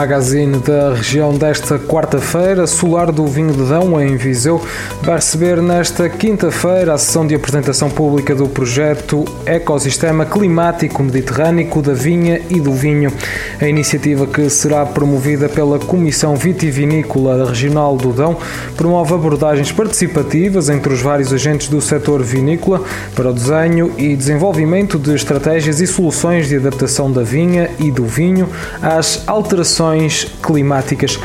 magazine da região desta quarta-feira, Solar do Vinho de Dão, em Viseu, vai receber nesta quinta-feira a sessão de apresentação pública do projeto Ecosistema Climático Mediterrâneo da Vinha e do Vinho. A iniciativa, que será promovida pela Comissão Vitivinícola Regional do Dão, promove abordagens participativas entre os vários agentes do setor vinícola para o desenho e desenvolvimento de estratégias e soluções de adaptação da vinha e do vinho às alterações alterações climáticas.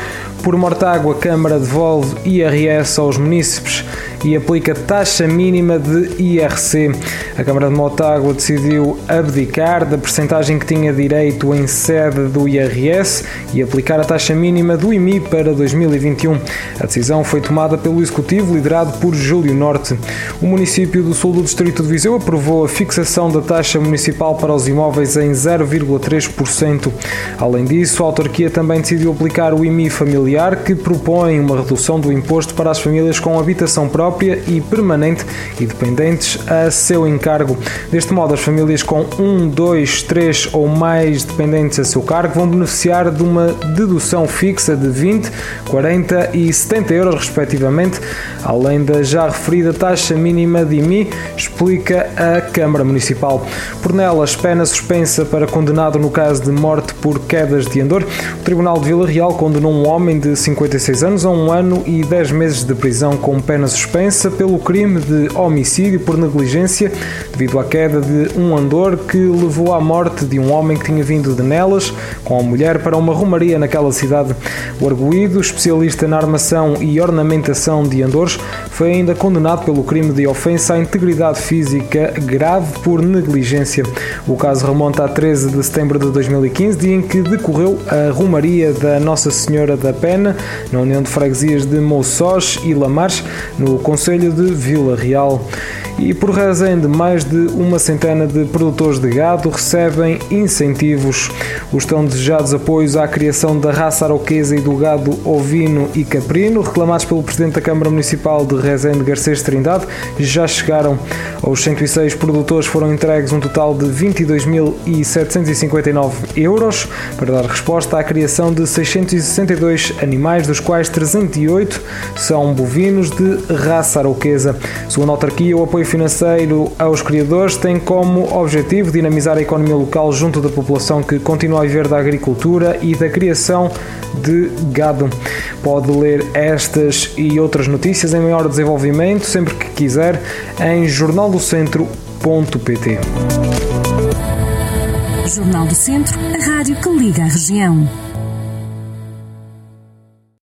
Por Mortágua, a Câmara devolve IRS aos munícipes e aplica taxa mínima de IRC. A Câmara de Mortágua decidiu abdicar da percentagem que tinha direito em sede do IRS e aplicar a taxa mínima do IMI para 2021. A decisão foi tomada pelo Executivo, liderado por Júlio Norte. O município do sul do Distrito de Viseu aprovou a fixação da taxa municipal para os imóveis em 0,3%. Além disso, a autarquia também decidiu aplicar o IMI familiar, que propõe uma redução do imposto para as famílias com habitação própria e permanente e dependentes a seu encargo. Deste modo, as famílias com um, dois, três ou mais dependentes a seu cargo vão beneficiar de uma dedução fixa de 20, 40 e 70 euros, respectivamente, além da já referida taxa mínima de IMI, explica a Câmara Municipal. Por nelas, pena suspensa para condenado no caso de morte por quedas de andor. O Tribunal de Vila Real condenou um homem de 56 anos a um ano e 10 meses de prisão com pena suspensa pelo crime de homicídio por negligência devido à queda de um andor que levou à morte de um homem que tinha vindo de Nelas com a mulher para uma romaria naquela cidade. O arguído, especialista na armação e ornamentação de andores, foi ainda condenado pelo crime de ofensa à integridade física grave por negligência. O caso remonta a 13 de setembro de 2015, dia em que decorreu a romaria da Nossa Senhora da Pena, na União de Freguesias de Moçós e Lamares, no Conselho de Vila Real. E por Rezende, mais de uma centena de produtores de gado recebem incentivos. Os tão desejados apoios à criação da raça aroquesa e do gado ovino e caprino, reclamados pelo Presidente da Câmara Municipal de Rezende, Garcês Trindade, já chegaram. Aos 106 produtores foram entregues um total de 22.759 euros para dar resposta à criação de 662 animais, dos quais 308 são bovinos de raça aroquesa. Segundo a autarquia, o apoio financeiro aos criadores tem como objetivo dinamizar a economia local junto da população que continua a viver da agricultura e da criação de gado. Pode ler estas e outras notícias em maior desenvolvimento sempre que quiser em jornaldocentro.pt. Jornal do Centro, a rádio que liga a região.